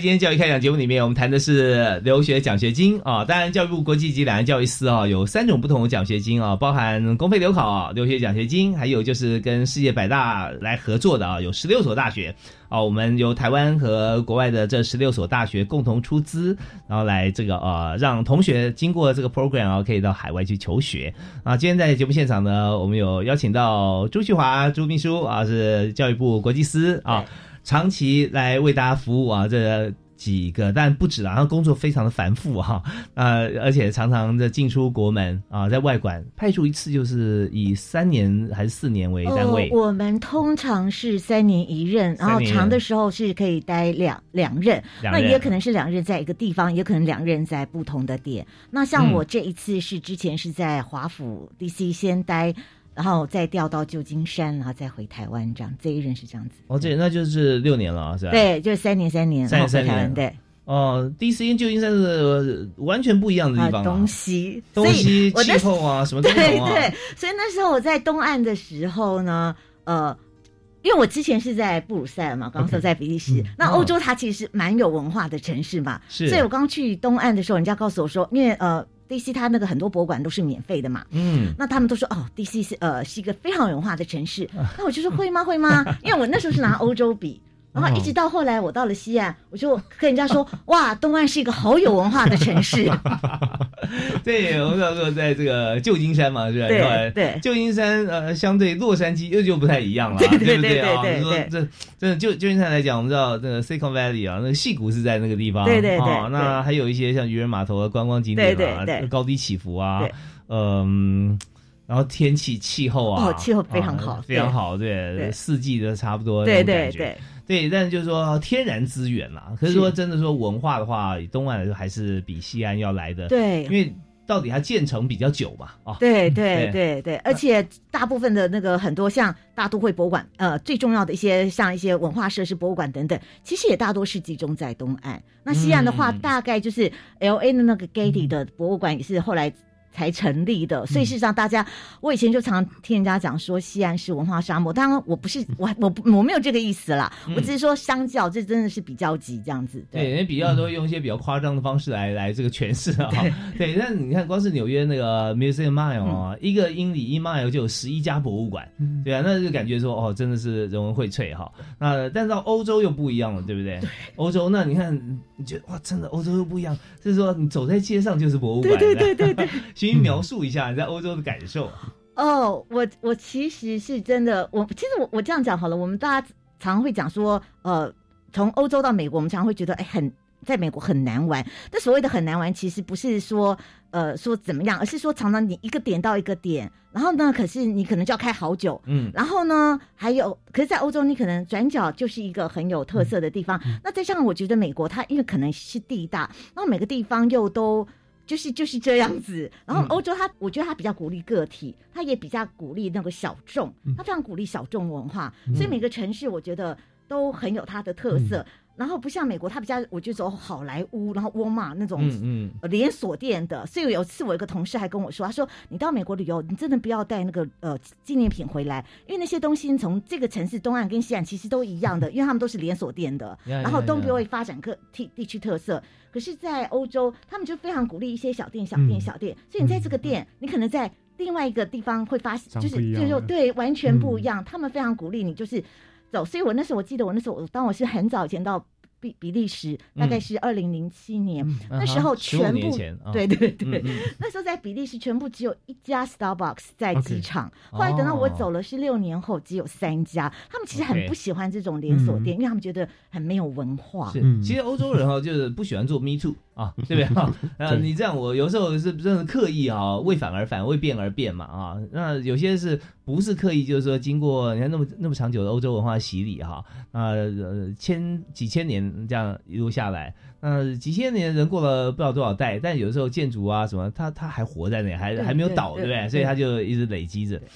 今天教育开讲节目里面，我们谈的是留学奖学金啊。当然，教育部国际及两岸教育司啊有三种不同的奖学金啊，包含公费留考、留学奖学金，还有就是跟世界百大来合作的啊，有十六所大学啊。我们由台湾和国外的这十六所大学共同出资，然后来这个呃让同学经过这个 program 啊，可以到海外去求学啊。今天在节目现场呢，我们有邀请到朱旭华朱秘书啊，是教育部国际司啊。长期来为大家服务啊，这几个但不止啊，他工作非常的繁复哈，呃，而且常常的进出国门啊，在外馆派驻一次就是以三年还是四年为单位。我们通常是三年一任，然后长的时候是可以待两两任，那也可能是两任在一个地方，也可能两任在不同的点。那像我这一次是之前是在华府 DC 先待。然后再调到旧金山，然后再回台湾，这样这一任是这样子。哦，这那就是六年了，是吧？对，就是三年三年，三年三年。对，哦，第一次因旧金山是完全不一样的地方，东西、东西、气候啊，什么都不同啊。对对，所以那时候我在东岸的时候呢，呃，因为我之前是在布鲁塞尔嘛，刚刚说在比利时，那欧洲它其实是蛮有文化的城市嘛，是。所以我刚去东岸的时候，人家告诉我说，因为呃。D.C. 它那个很多博物馆都是免费的嘛，嗯，那他们都说哦，D.C. 是呃是一个非常有文化的城市，那我就说会吗会吗？因为我那时候是拿欧洲比。然后一直到后来，我到了西岸，我就跟人家说：“哇，东岸是一个好有文化的城市。”对，我们说在这个旧金山嘛，是吧？对对，旧金山呃，相对洛杉矶又就不太一样了，对对对啊。你说这真的旧旧金山来讲，我们知道这个 Silicon Valley 啊，那个戏谷是在那个地方，对对对。那还有一些像渔人码头的观光景点啊，高低起伏啊，嗯，然后天气气候啊，哦，气候非常好，非常好，对，四季都差不多，对对对。对，但是就是说天然资源啦，可是说真的说文化的话，以东岸来说还是比西岸要来的。对，因为到底它建成比较久嘛，啊。对对对对，而且大部分的那个很多像大都会博物馆，呃，最重要的一些像一些文化设施博物馆等等，其实也大多是集中在东岸。那西岸的话，大概就是 L A 的那个 Getty 的博物馆也是后来。才成立的，所以事实上，大家我以前就常听人家讲说西安是文化沙漠，当然我不是我我我没有这个意思啦，我只是说相较这真的是比较级这样子。对，人家比较都会用一些比较夸张的方式来来这个诠释啊。对，但你看，光是纽约那个 Museum Mile 啊，一个英里一 mile 就有十一家博物馆，对啊，那就感觉说哦，真的是人文荟萃哈。那但是到欧洲又不一样了，对不对？欧洲那你看，你觉得哇，真的欧洲又不一样，就是说你走在街上就是博物馆，对对对对 对。请描述一下你在欧洲的感受。哦，我我其实是真的，我其实我我这样讲好了。我们大家常常会讲说，呃，从欧洲到美国，我们常常会觉得，哎，很在美国很难玩。但所谓的很难玩，其实不是说呃说怎么样，而是说常常你一个点到一个点，然后呢，可是你可能就要开好久，嗯，然后呢，还有，可是，在欧洲你可能转角就是一个很有特色的地方。那再加上我觉得美国它因为可能是地大，然后每个地方又都。就是就是这样子，然后欧洲它，我觉得它比较鼓励个体，它也比较鼓励那个小众，它非常鼓励小众文化，所以每个城市我觉得都很有它的特色。然后不像美国，它比较我就走好莱坞，然后沃尔玛那种连锁店的。所以有次我一个同事还跟我说，他说你到美国旅游，你真的不要带那个呃纪念品回来，因为那些东西从这个城市东岸跟西岸其实都一样的，因为他们都是连锁店的，然后东边会发展个地地区特色。可是，在欧洲，他们就非常鼓励一些小店、小店、小店。所以你在这个店，你可能在另外一个地方会发现，就是就是对完全不一样。他们非常鼓励你，就是。走，所以我那时候我记得，我那时候我当我是很早以前到比比利时，大概是二零零七年，那时候全部对对对，那时候在比利时全部只有一家 Starbucks 在机场，后来等到我走了是六年后只有三家，他们其实很不喜欢这种连锁店，因为他们觉得很没有文化。是，其实欧洲人哈就是不喜欢做 Me Too。啊，对不对？哈，呃，你这样，我有时候是真的刻意啊，为反而反，为变而变嘛，啊，那有些是不是刻意？就是说，经过你看那么那么长久的欧洲文化洗礼，哈，啊，千几千年这样一路下来，那几千年人过了不知道多少代，但有的时候建筑啊什么，它它还活在那，还还没有倒，对不对？所以它就一直累积着。所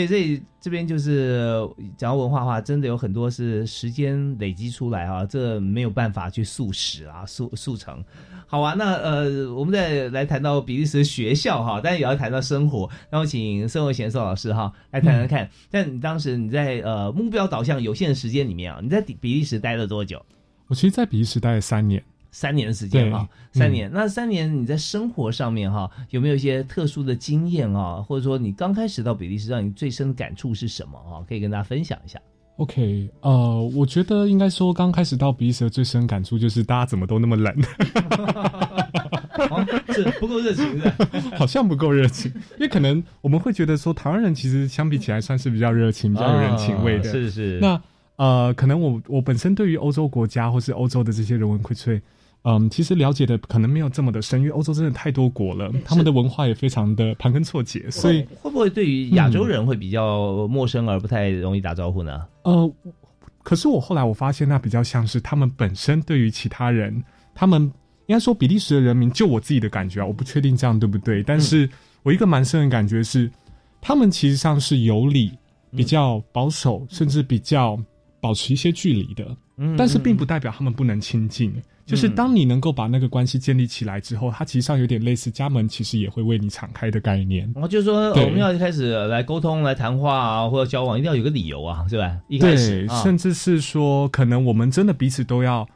以，所以这边就是讲到文化话，真的有很多是时间累积出来啊，这没有办法去速食啊，速速成。好啊，那呃，我们再来谈到比利时学校哈，但是也要谈到生活。那我请生活贤宋老师哈来谈谈看。但你当时你在呃目标导向有限的时间里面啊，你在比利时待了多久？我其实，在比利时待了三年，三年的时间哈，三年。那三年你在生活上面哈，有没有一些特殊的经验啊？或者说你刚开始到比利时，让你最深的感触是什么啊？可以跟大家分享一下。OK，呃，我觉得应该说刚开始到比利时的最深感触就是大家怎么都那么冷，是不够热情的，好像不够热情，因为可能我们会觉得说台湾人其实相比起来算是比较热情、比较有人情味的，是是。那呃，可能我我本身对于欧洲国家或是欧洲的这些人文荟萃。嗯，其实了解的可能没有这么的深，因为欧洲真的太多国了，他们的文化也非常的盘根错节，所以会不会对于亚洲人会比较陌生而不太容易打招呼呢？呃，可是我后来我发现，那比较像是他们本身对于其他人，他们应该说比利时的人民，就我自己的感觉啊，我不确定这样对不对，但是我一个蛮深的感觉是，他们其实上是有理、比较保守，甚至比较保持一些距离的，但是并不代表他们不能亲近。就是当你能够把那个关系建立起来之后，它其实上有点类似家门，其实也会为你敞开的概念。然后就是说，我们要开始来沟通、来谈话啊，或者交往，一定要有个理由啊，是吧？一开始，甚至是说，可能我们真的彼此都要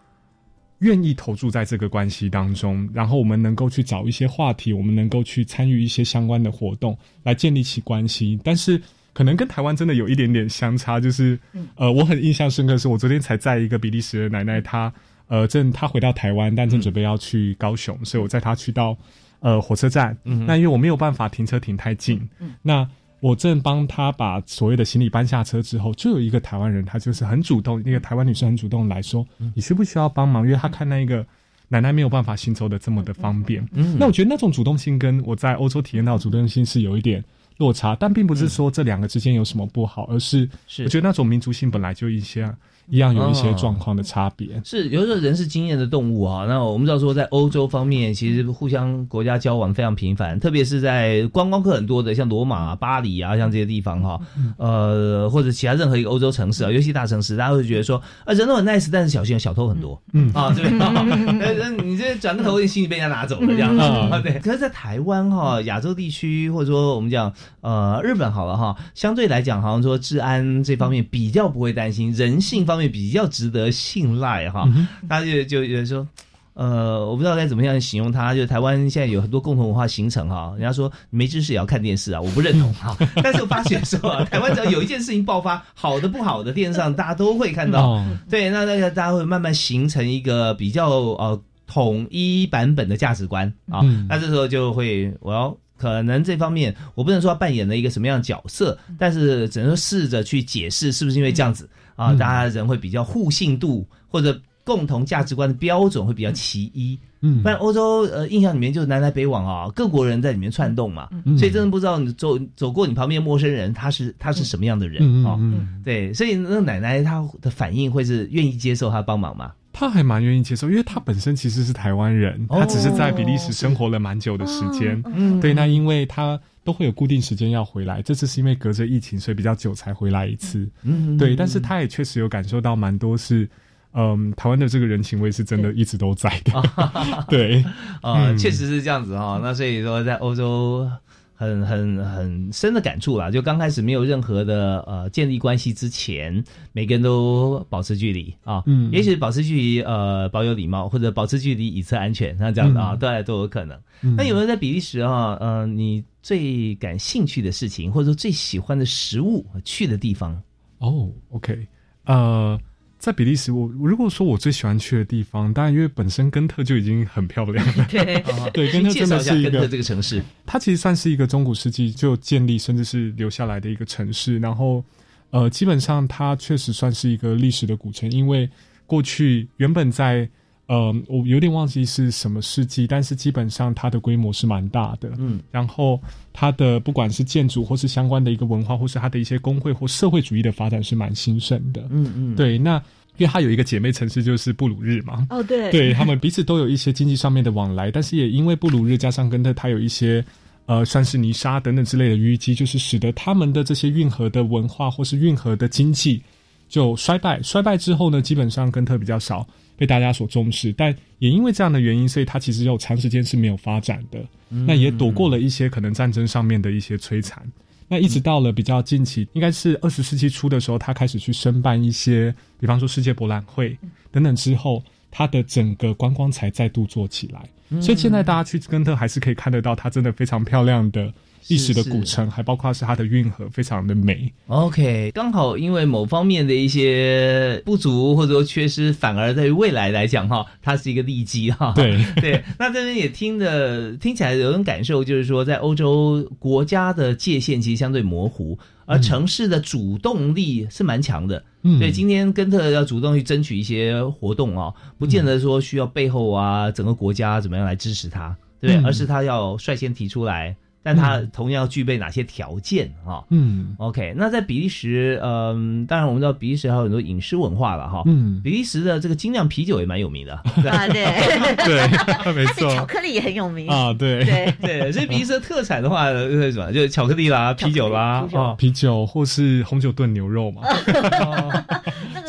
愿意投注在这个关系当中，然后我们能够去找一些话题，我们能够去参与一些相关的活动，来建立起关系。但是，可能跟台湾真的有一点点相差，就是呃，我很印象深刻，是我昨天才在一个比利时的奶奶她。呃，正他回到台湾，但正准备要去高雄，所以我载他去到呃火车站。那因为我没有办法停车停太近，那我正帮他把所谓的行李搬下车之后，就有一个台湾人，他就是很主动，那个台湾女生很主动来说：“你需不需要帮忙？”因为他看那一个奶奶没有办法行走的这么的方便。那我觉得那种主动性跟我在欧洲体验到主动性是有一点落差，但并不是说这两个之间有什么不好，而是我觉得那种民族性本来就一些。一样有一些状况的差别，是有时候人是经验的动物啊。那我们知道说，在欧洲方面，其实互相国家交往非常频繁，特别是在观光客很多的，像罗马、啊巴黎啊，像这些地方哈，呃，或者其他任何一个欧洲城市啊，尤其大城市，大家会觉得说，啊，人都很 nice，但是小心小偷很多，嗯啊，对吧？你这转个头，心里被人家拿走了这样啊，对。可是，在台湾哈，亚洲地区或者说我们讲呃日本好了哈，相对来讲，好像说治安这方面比较不会担心，人性方。比较值得信赖哈，大家就就有人说，呃，我不知道该怎么样形容他。就台湾现在有很多共同文化形成哈，人家说没知识也要看电视啊，我不认同哈。但是我发现说，台湾只要有一件事情爆发，好的不好的，电视上大家都会看到。对，那那个大家会慢慢形成一个比较呃统一版本的价值观啊。那这时候就会我要。可能这方面我不能说扮演了一个什么样的角色，但是只能说试着去解释是不是因为这样子啊，大家人会比较互信度或者共同价值观的标准会比较齐一。嗯，不然欧洲呃印象里面就是南来北往啊，各国人在里面串动嘛，所以真的不知道你走走过你旁边陌生人他是他是什么样的人啊？对，所以那个奶奶她的反应会是愿意接受他帮忙吗？他还蛮愿意接受，因为他本身其实是台湾人，他只是在比利时生活了蛮久的时间。对，那因为他都会有固定时间要回来，这次是因为隔着疫情，所以比较久才回来一次。嗯，对，但是他也确实有感受到蛮多是，嗯，台湾的这个人情味是真的一直都在的。对，啊，确实是这样子哈。那所以说，在欧洲。很很很深的感触啦，就刚开始没有任何的呃建立关系之前，每个人都保持距离啊，嗯，也许保持距离呃保有礼貌，或者保持距离以测安全，那这样的啊，都都有可能。那有没有在比利时啊？呃，你最感兴趣的事情，或者说最喜欢的食物，去的地方？哦，OK，呃。在比利时，我如果说我最喜欢去的地方，当然因为本身根特就已经很漂亮了。对 对，根特真的是一个这个城市，它其实算是一个中古世纪就建立甚至是留下来的一个城市。然后，呃，基本上它确实算是一个历史的古城，因为过去原本在。呃，我有点忘记是什么世纪，但是基本上它的规模是蛮大的。嗯，然后它的不管是建筑或是相关的一个文化，或是它的一些工会或社会主义的发展是蛮兴盛的。嗯嗯，对，那因为它有一个姐妹城市就是布鲁日嘛。哦，对，对他们彼此都有一些经济上面的往来，但是也因为布鲁日加上跟特，它有一些呃，算是泥沙等等之类的淤积，就是使得他们的这些运河的文化或是运河的经济就衰败。衰败之后呢，基本上根特比较少。被大家所重视，但也因为这样的原因，所以它其实有长时间是没有发展的。那也躲过了一些可能战争上面的一些摧残。那一直到了比较近期，应该是二十世纪初的时候，他开始去申办一些，比方说世界博览会等等之后，他的整个观光才再度做起来。所以现在大家去根特还是可以看得到，它真的非常漂亮的。历史的古城，还包括是它的运河，非常的美。OK，刚好因为某方面的一些不足或者说缺失，反而在于未来来讲哈，它是一个利基哈。对 对，那这边也听的听起来有种感受，就是说在欧洲国家的界限其实相对模糊，而城市的主动力是蛮强的。嗯，所以今天根特要主动去争取一些活动啊，不见得说需要背后啊整个国家怎么样来支持他，对，而是他要率先提出来。但它同样具备哪些条件啊？嗯，OK，那在比利时，嗯，当然我们知道比利时还有很多饮食文化了哈。嗯，比利时的这个精酿啤酒也蛮有名的。啊，对 对，没错。巧克力也很有名啊，对对对。所以比利时的特产的话是什么？就是巧克力啦、啤酒啦，啊，啤酒或是红酒炖牛肉嘛。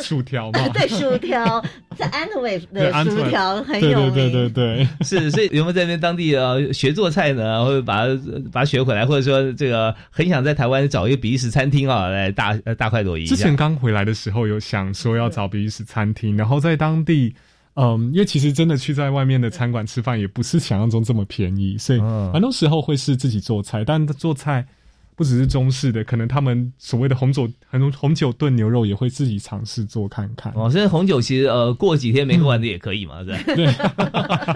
薯条嘛，对，薯条在安特卫的薯条很有名。对对对对，是。所以有没有在那边当地呃学做菜呢？或者把把它学回来，或者说这个很想在台湾找一个比利时餐厅啊，来大大快朵颐。之前刚回来的时候，有想说要找比利时餐厅，然后在当地，嗯，因为其实真的去在外面的餐馆吃饭，也不是想象中这么便宜，所以很多时候会是自己做菜，但做菜。不只是中式的，可能他们所谓的红酒，很多红酒炖牛肉也会自己尝试做看看。哦，现在红酒其实呃，过几天没喝完的也可以嘛，是吧？对，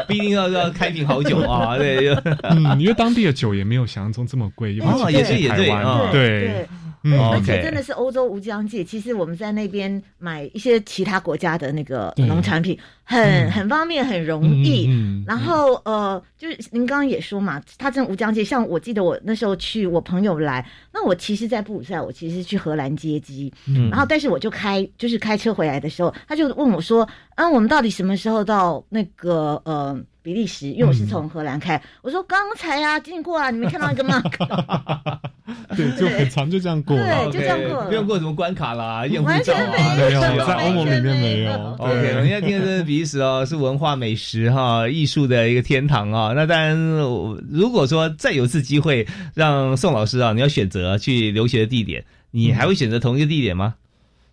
不一定要要开瓶好酒啊，对。嗯，因为当地的酒也没有想象中这么贵，哦，也是也对啊，对。嗯，而且真的是欧洲无疆界。其实我们在那边买一些其他国家的那个农产品，很很方便，很容易。然后呃，就是您刚刚也说嘛，它真的无疆界。像我记得我那时候去，我朋友来，那我其实，在布鲁塞尔，我其实去荷兰接机。嗯，然后但是我就开就是开车回来的时候，他就问我说：“啊，我们到底什么时候到那个呃？”比利时，因为我是从荷兰开，我说刚才啊经过啊，你没看到一个吗？对，就很长，就这样过，对，就这样过，不用过什么关卡啦，完全没有，在欧盟里面没有。OK，人家听的是比利时哦，是文化美食哈，艺术的一个天堂啊。那当然，如果说再有一次机会让宋老师啊，你要选择去留学的地点，你还会选择同一个地点吗？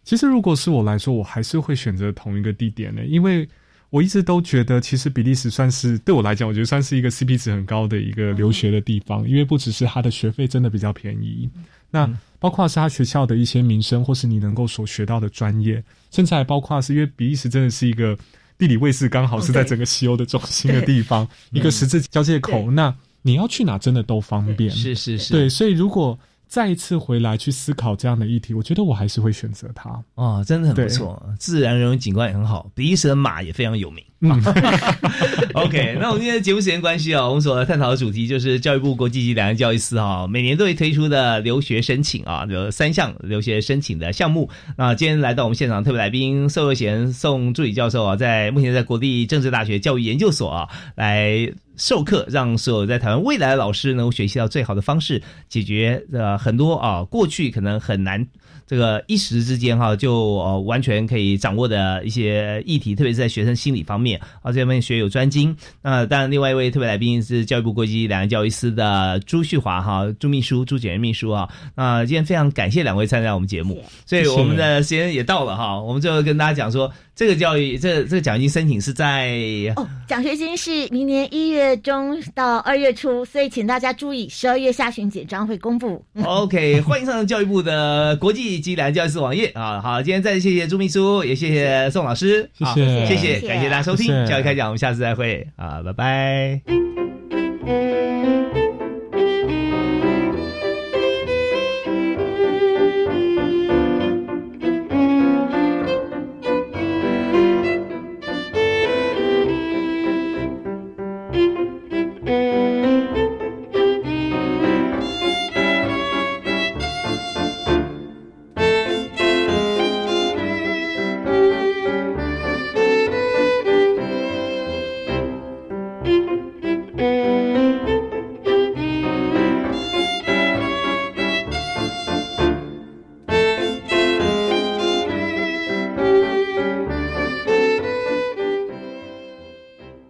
其实，如果是我来说，我还是会选择同一个地点的，因为。我一直都觉得，其实比利时算是对我来讲，我觉得算是一个 CP 值很高的一个留学的地方，因为不只是它的学费真的比较便宜，那包括是它学校的一些名声，或是你能够所学到的专业，甚至还包括是因为比利时真的是一个地理位置刚好是在整个西欧的中心的地方，一个十字交界口，那你要去哪真的都方便。是是是，对，所以如果。再一次回来去思考这样的议题，我觉得我还是会选择它。哦，真的很不错，自然人文景观也很好，比利时的马也非常有名。OK，那我们今天节目时间关系啊，我们所探讨的主题就是教育部国际级两岸教育司哈，每年都会推出的留学申请啊，有三项留学申请的项目。那今天来到我们现场特别来宾宋若贤宋助理教授啊，在目前在国立政治大学教育研究所啊来。授课，让所有在台湾未来的老师能够学习到最好的方式，解决呃很多啊过去可能很难。这个一时之间哈，就呃完全可以掌握的一些议题，特别是在学生心理方面啊，这方面学有专精。那当然，另外一位特别来宾是教育部国际两岸教育司的朱旭华哈，朱秘书、朱简任秘书啊。那今天非常感谢两位参加我们节目，所以我们的时间也到了哈。我们最后跟大家讲说，这个教育这这个奖金申请是在哦，奖学金是明年一月中到二月初，所以请大家注意，十二月下旬简章会公布。OK，欢迎上教育部的国际。基兰教育网页啊，好，今天再次谢谢朱秘书，也谢谢宋老师，谢谢，谢谢，感谢大家收听教育开讲，我们下次再会啊，拜拜。